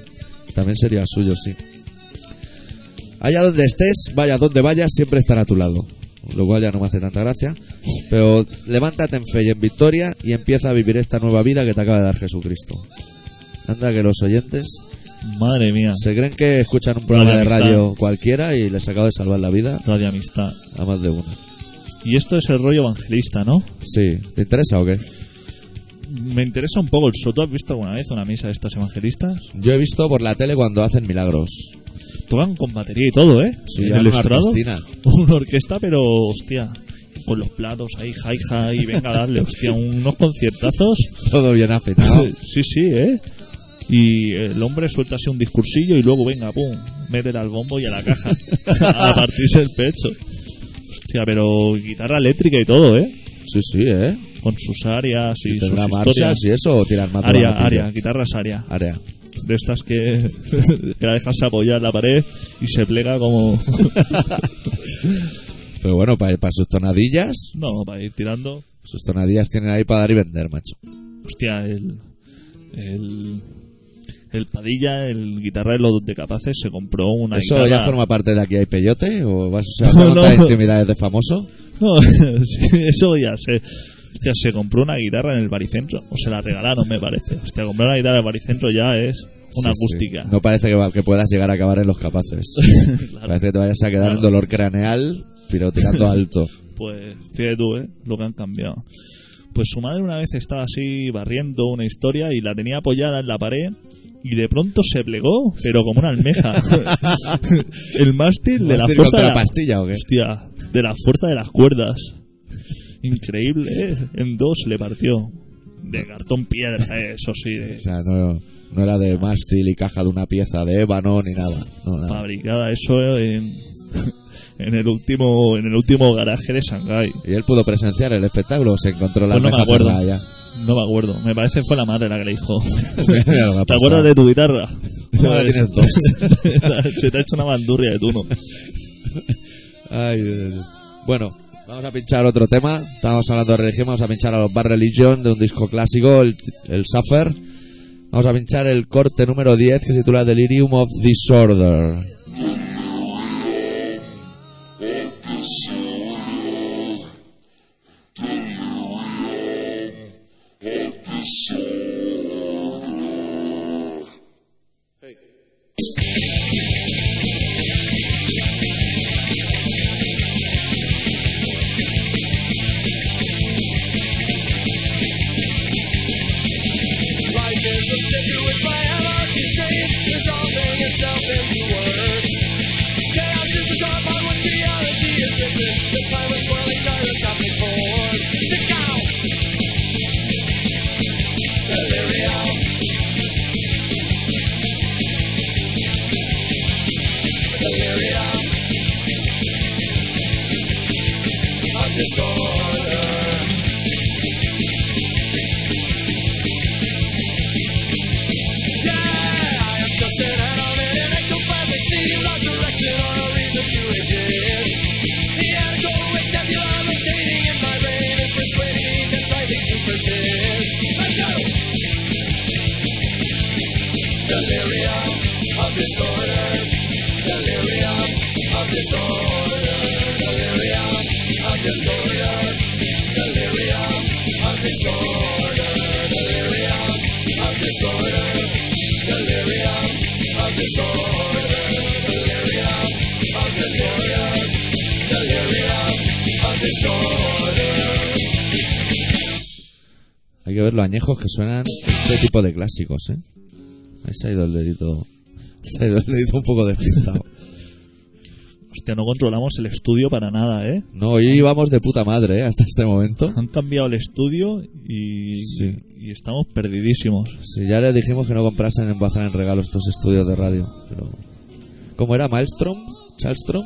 también sería suyo, sí. Allá donde estés, vaya donde vayas, siempre estará a tu lado. Lo cual ya no me hace tanta gracia. Pero levántate en fe y en victoria y empieza a vivir esta nueva vida que te acaba de dar Jesucristo. Anda que los oyentes Madre mía, se creen que escuchan un programa de radio cualquiera y les acaba de salvar la vida Radio Amistad. a más de uno. Y esto es el rollo evangelista, ¿no? Sí, ¿te interesa o qué? Me interesa un poco el soto. ¿Has visto alguna vez una misa de estas evangelistas? Yo he visto por la tele cuando hacen milagros. tocan con batería y todo, ¿eh? Sí, en ya el una estrado. orquestina. Una orquesta, pero hostia, con los platos ahí, hi-hi, y venga a darle, hostia, unos conciertazos. Todo bien afinado. Sí, sí, ¿eh? Y el hombre suelta así un discursillo y luego, venga, pum, métele al bombo y a la caja. a partirse el pecho. Hostia, pero guitarra eléctrica y todo, ¿eh? Sí, sí, ¿eh? Con sus áreas y sus ¿Tendrá historias. y eso la matilla? aria, guitarras aria. Área. De estas que, que la dejas apoyar en la pared y se plega como... Pero bueno, para, sus tonadillas, No, para ir tirando. sus tonadillas tienen ahí para dar y vender, macho. Hostia, el. El. El Padilla, el guitarrero de Capaces, se compró una ¿Eso guitarra. ya forma parte de aquí hay peyote? ¿O vas, No, a contar no. intimidades de famoso? No, sí, eso ya sé. Hostia, se compró una guitarra en el baricentro. O se la regalaron, me parece. Hostia, comprar una guitarra en el baricentro ya es una Sí, sí. acústica. No parece que, puedas llegar a acabar en los capaces. Claro. Parece que te vayas a quedar en dolor craneal, pero tirando alto. Pues fíjate tú, ¿eh? Lo que han cambiado. Pues su madre una vez estaba así barriendo una historia y la tenía apoyada en la pared y de pronto se plegó, pero como una almeja. el mástil de la ¿Mástil fuerza de la la pastilla o qué? Hostia, de la fuerza de las cuerdas. Increíble, ¿eh? En dos le partió. De cartón piedra, eh, eso sí, de- O sea, no, no era de mástil y caja de una pieza de ébano ni nada. No, nada. fabricada eso en, en el último en el último garaje de Shanghái. ¿Y él pudo presenciar el espectáculo o se encontró la Pues no me acuerdo. No me acuerdo, me parece que fue la madre la que le dijo. ¿Te acuerdas de tu guitarra? Ahora Pues, tienes dos. Se te ha hecho una bandurria de tuno. Ay, Dios, Dios. Bueno, vamos a pinchar otro tema. Estamos hablando de religión, vamos a pinchar a los Bad Religion de un disco clásico, el, el Suffer. Vamos a pinchar el corte número 10 que se titula Delirium of Disorder. Suenan este tipo de clásicos, ¿eh? Ahí se ha ido el dedito. Se ha ido el dedito un poco despistado. Hostia, no controlamos el estudio para nada, ¿eh? No, hoy íbamos de puta madre, ¿eh? Hasta este momento. Han cambiado el estudio y, Sí. y estamos perdidísimos. Sí, ya les dijimos que no comprasen en Bazar en regalo estos estudios de radio. Pero... ¿Cómo era? ¿Maelstrom? ¿Chalstrom?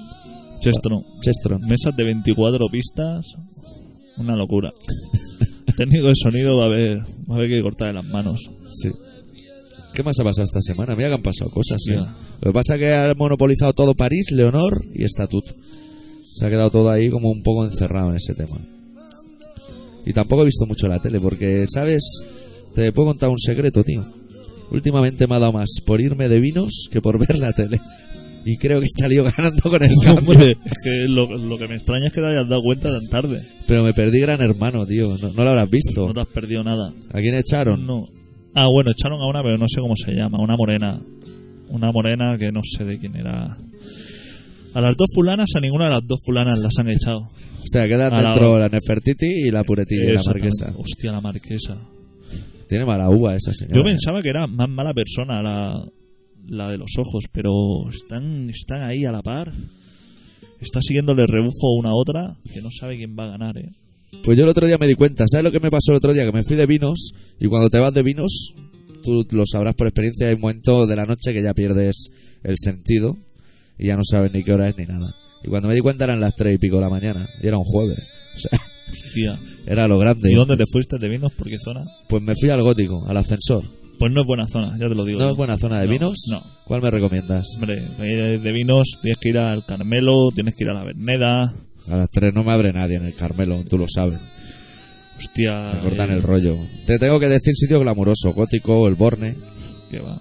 Chestro, Chestrom. mesas de 24 pistas, una locura. Técnico de sonido va a haber, va a haber que cortar las manos. Sí. ¿Qué más ha pasado esta semana? Mira que han pasado cosas, ¿eh? Lo que pasa es que ha monopolizado todo París, Leonor y Estatut. Se ha quedado todo ahí como un poco encerrado en ese tema. Y tampoco he visto mucho la tele, porque, ¿sabes? Te puedo contar un secreto, tío. Últimamente me ha dado más por irme de vinos que por ver la tele. Y creo que he salido ganando con el cambio. Hombre, es que lo, lo que me extraña es que te hayas dado cuenta tan tarde. Pero me perdí Gran Hermano, tío. No, no lo habrás visto. No te has perdido nada. ¿A quién echaron? No. Ah, bueno, echaron a una, pero no sé cómo se llama. Una morena. Una morena que no sé de quién era. A las dos fulanas, a ninguna de las dos fulanas las han echado. O sea, quedan A dentro la Nefertiti y la Puretilla, la. Marquesa. Hostia, la marquesa. Tiene mala uva esa señora. Yo pensaba que era más mala persona la, la de los ojos, pero están, están ahí a la par. Está siguiéndole rebufo una a otra que no sabe quién va a ganar, ¿eh? Pues yo el otro día me di cuenta, ¿sabes lo que me pasó el otro día? Que me fui de vinos y cuando te vas de vinos, tú lo sabrás por experiencia, hay un momento de la noche que ya pierdes el sentido y ya no sabes ni qué hora es ni nada. Y cuando me di cuenta eran las tres y pico de la mañana y era un jueves. O sea, Hostia. era lo grande. ¿Y dónde te fuiste de vinos? ¿Por qué zona? Pues me fui al gótico, al ascensor. Pues no es buena zona, ya te lo digo. ¿No yo. es buena zona de No, vinos? No. ¿Cuál me recomiendas? Hombre, eh, de vinos tienes que ir al Carmelo, tienes que ir a la Verneda. A las tres no me abre nadie en el Carmelo, tú lo sabes. Hostia. Me cortan eh, el rollo. Te tengo que decir sitio glamuroso, gótico, el Borne. que va.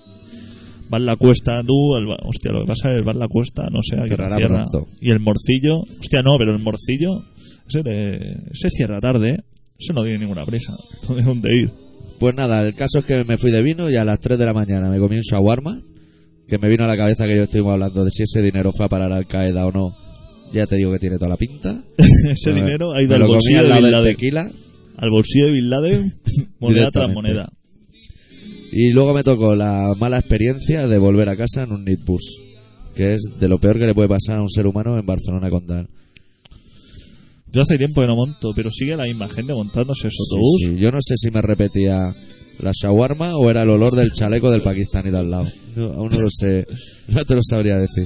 Vas la cuesta, tú, el, hostia, lo que pasa es vas la cuesta, no sé, aquí cierra. Y el morcillo, hostia, no, pero el morcillo, ese, te- ese cierra tarde, ¿eh? Ese no tiene ninguna prisa, no tiene dónde ir. Pues nada, el caso es que me fui de vino y a las 3 de la mañana me comí un shawarma, que me vino a la cabeza que yo estuvimos hablando de si ese dinero fue a parar Al Qaeda o no. Ya te digo que tiene toda la pinta. ese dinero ha ido me al bolsillo al de lado Bin del Laden. tequila Al bolsillo de Bin Laden, moneda tras moneda. y luego me tocó la mala experiencia de volver a casa en un Nitbus, que es de lo peor que le puede pasar a un ser humano en Barcelona Condal. Yo hace tiempo que no monto, pero sigue la misma gente montándose ese Sí, autobús. sí, Yo no sé si me repetía la shawarma o era el olor del chaleco del pakistaní de al lado. No, aún no lo sé, no te lo sabría decir.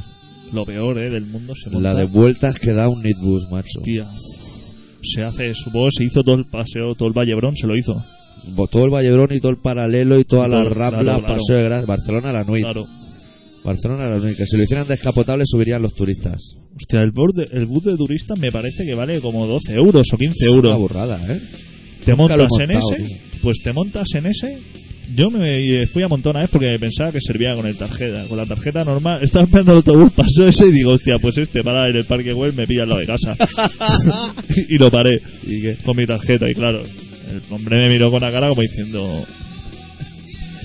Lo peor, ¿eh? Del mundo se monta. La de vueltas que da un Nitbus, macho. Tía. Se hace, supongo, se hizo todo el paseo, todo el Vallebrón, se lo hizo. Bo- Todo el Vallebrón y todo el paralelo y toda la rambla, claro, claro. Paseo de Gracia, Barcelona la Nuit. Claro. Barcelona la Nuit. Que si lo hicieran descapotable subirían los turistas. Hostia, el bus, de, el bus de turistas me parece que vale como 12 euros o 15 Es una euros. burrada, ¿eh? Te Nunca montas en ese, tío. pues te montas en ese. Yo me fui a montar una vez porque pensaba que servía con el tarjeta, con la tarjeta normal. Estaba esperando el autobús, pasó ese y digo, hostia, pues este para en el parque web me pilla al lado de casa. y lo paré ¿Y qué? con mi tarjeta y claro, el hombre me miró con la cara como diciendo,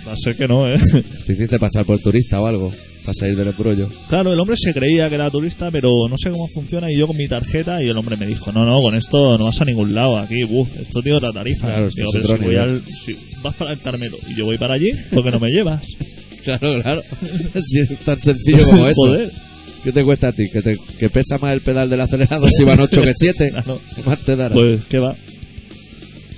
va a ser que no, ¿eh? Te hiciste pasar por turista o algo para salir del embrollo. Claro, el hombre se creía que era turista, pero no sé cómo funciona. Y yo con mi tarjeta, y el hombre me dijo: No, no, con esto no vas a ningún lado. Aquí, buf, esto tiene otra tarifa. Claro, esto Digo, es pero otro si, voy nivel. al, si vas para el Carmelo y yo voy para allí, ¿por qué no me llevas? Claro, claro. si es tan sencillo como eso. Joder. ¿Qué te cuesta a ti? ¿Que, te- que pesa más el pedal del acelerador si van 8 que 7? Claro. ¿Qué más te dará? Pues, ¿qué va?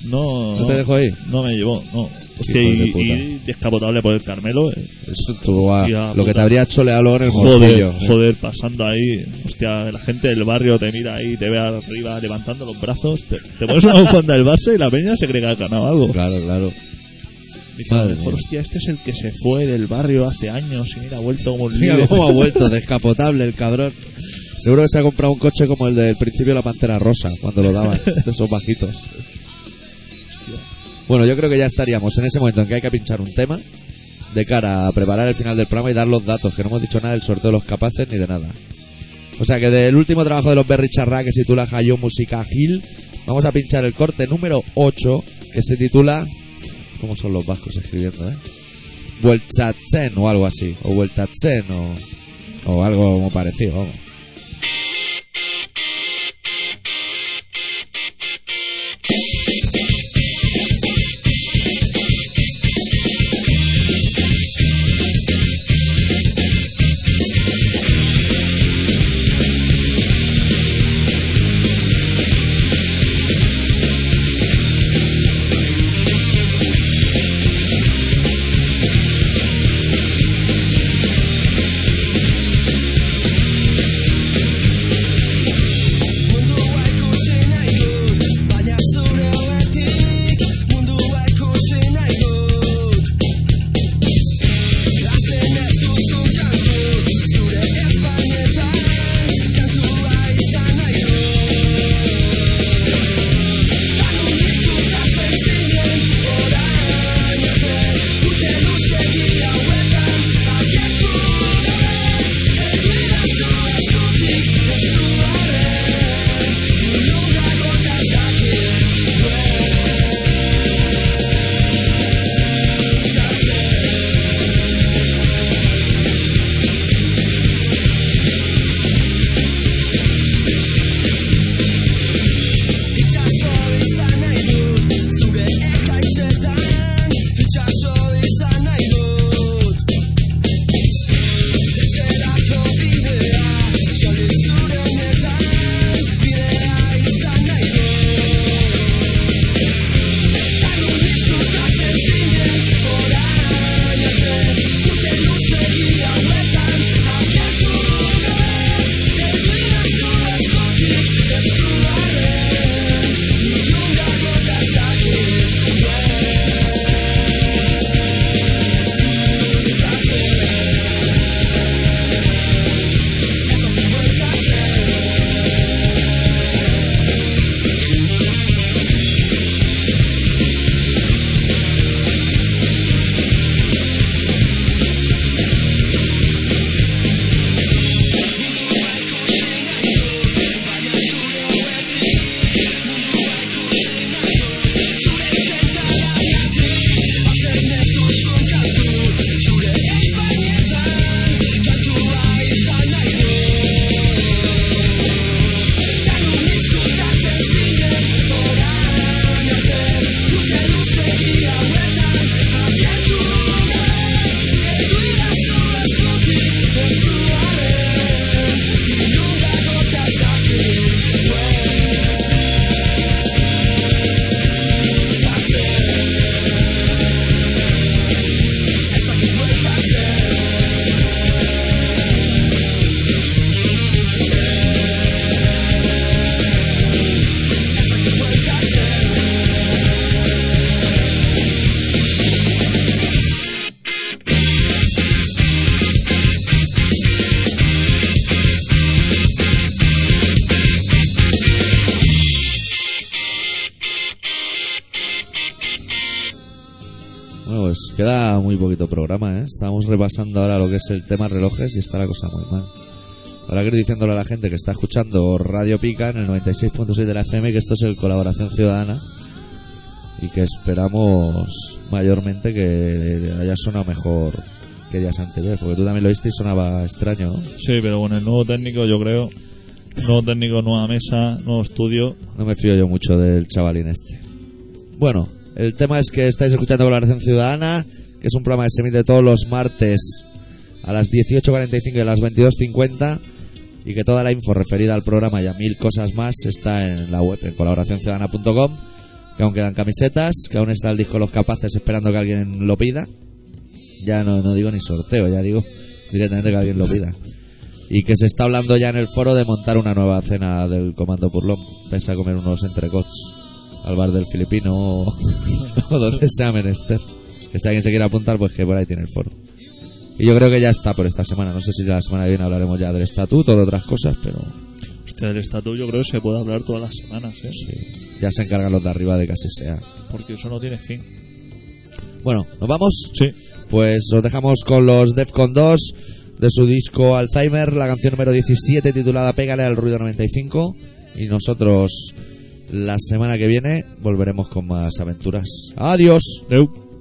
No, ¿No te dejo ir? No me llevó, no. Hostia, de y, descapotable por el Carmelo. eh. Eso tú, Hostia, lo que te habría choleado en el Joder. ¿eh? joder, pasando ahí. Hostia, la gente del barrio te mira ahí, te ve arriba levantando los brazos. Te, te pones una bufanda del Barça y la peña se cree que ha ganado algo. Claro, claro. Dice, a lo mejor, hostia, este es el que se fue del barrio hace años y mira, ha vuelto como un Mira cómo ha vuelto, descapotable el cabrón. Seguro que se ha comprado un coche como el del principio de la Pantera Rosa, cuando lo daban, de esos bajitos. Bueno, yo creo que ya estaríamos en ese momento en que hay que pinchar un tema de cara a preparar el final del programa y dar los datos, que no hemos dicho nada del sorteo de los capaces ni de nada. O sea que del último trabajo de los Berry Charra que se titula Hayo Música Gil, vamos a pinchar el corte número 8 que se titula. ¿Cómo son los vascos escribiendo, eh? Vueltatzen o algo así, o Vueltatzen o, o algo como parecido, vamos. Queda muy poquito programa, ¿eh? Estamos repasando ahora lo que es el tema relojes y está la cosa muy mal. Ahora quiero diciéndole a la gente que está escuchando Radio Pica en el 96.6 de la FM que esto es el Colaboración Ciudadana y que esperamos mayormente que haya sonado mejor que días anteriores, porque tú también lo viste y sonaba extraño, ¿no? Sí, pero con el nuevo técnico yo creo. Nuevo técnico, nueva mesa, nuevo estudio. No me fío yo mucho del chavalín este. Bueno, el tema es que estáis escuchando Colaboración Ciudadana, que es un programa que se emite todos los martes a las 18.45 y a las 22.50 y que toda la info referida al programa y a mil cosas más está en la web, en colaboracionciudadana.com, que aún quedan camisetas, que aún está el disco Los Capaces esperando que alguien lo pida. Ya no, no digo ni sorteo, ya digo directamente que alguien lo pida. Y que se está hablando ya en el foro de montar una nueva cena del Comando Purlón. Pese a comer unos entrecots al bar del Filipino o, o donde sea menester. Que si alguien se quiere apuntar, pues que por ahí tiene el foro. Y yo creo que ya está por esta semana. No sé si la semana que viene hablaremos ya del estatuto o de otras cosas, pero Hostia, del estatuto yo creo que se puede hablar todas las semanas, ¿eh? ya se encargan los de arriba de que así sea. Porque eso no tiene fin. Bueno, ¿nos vamos? Sí. Pues os dejamos con los Defcon 2 de su disco Alzheimer, la canción número 17 titulada Pégale al ruido 95. Y nosotros la semana que viene volveremos con más aventuras. Adiós. Deu.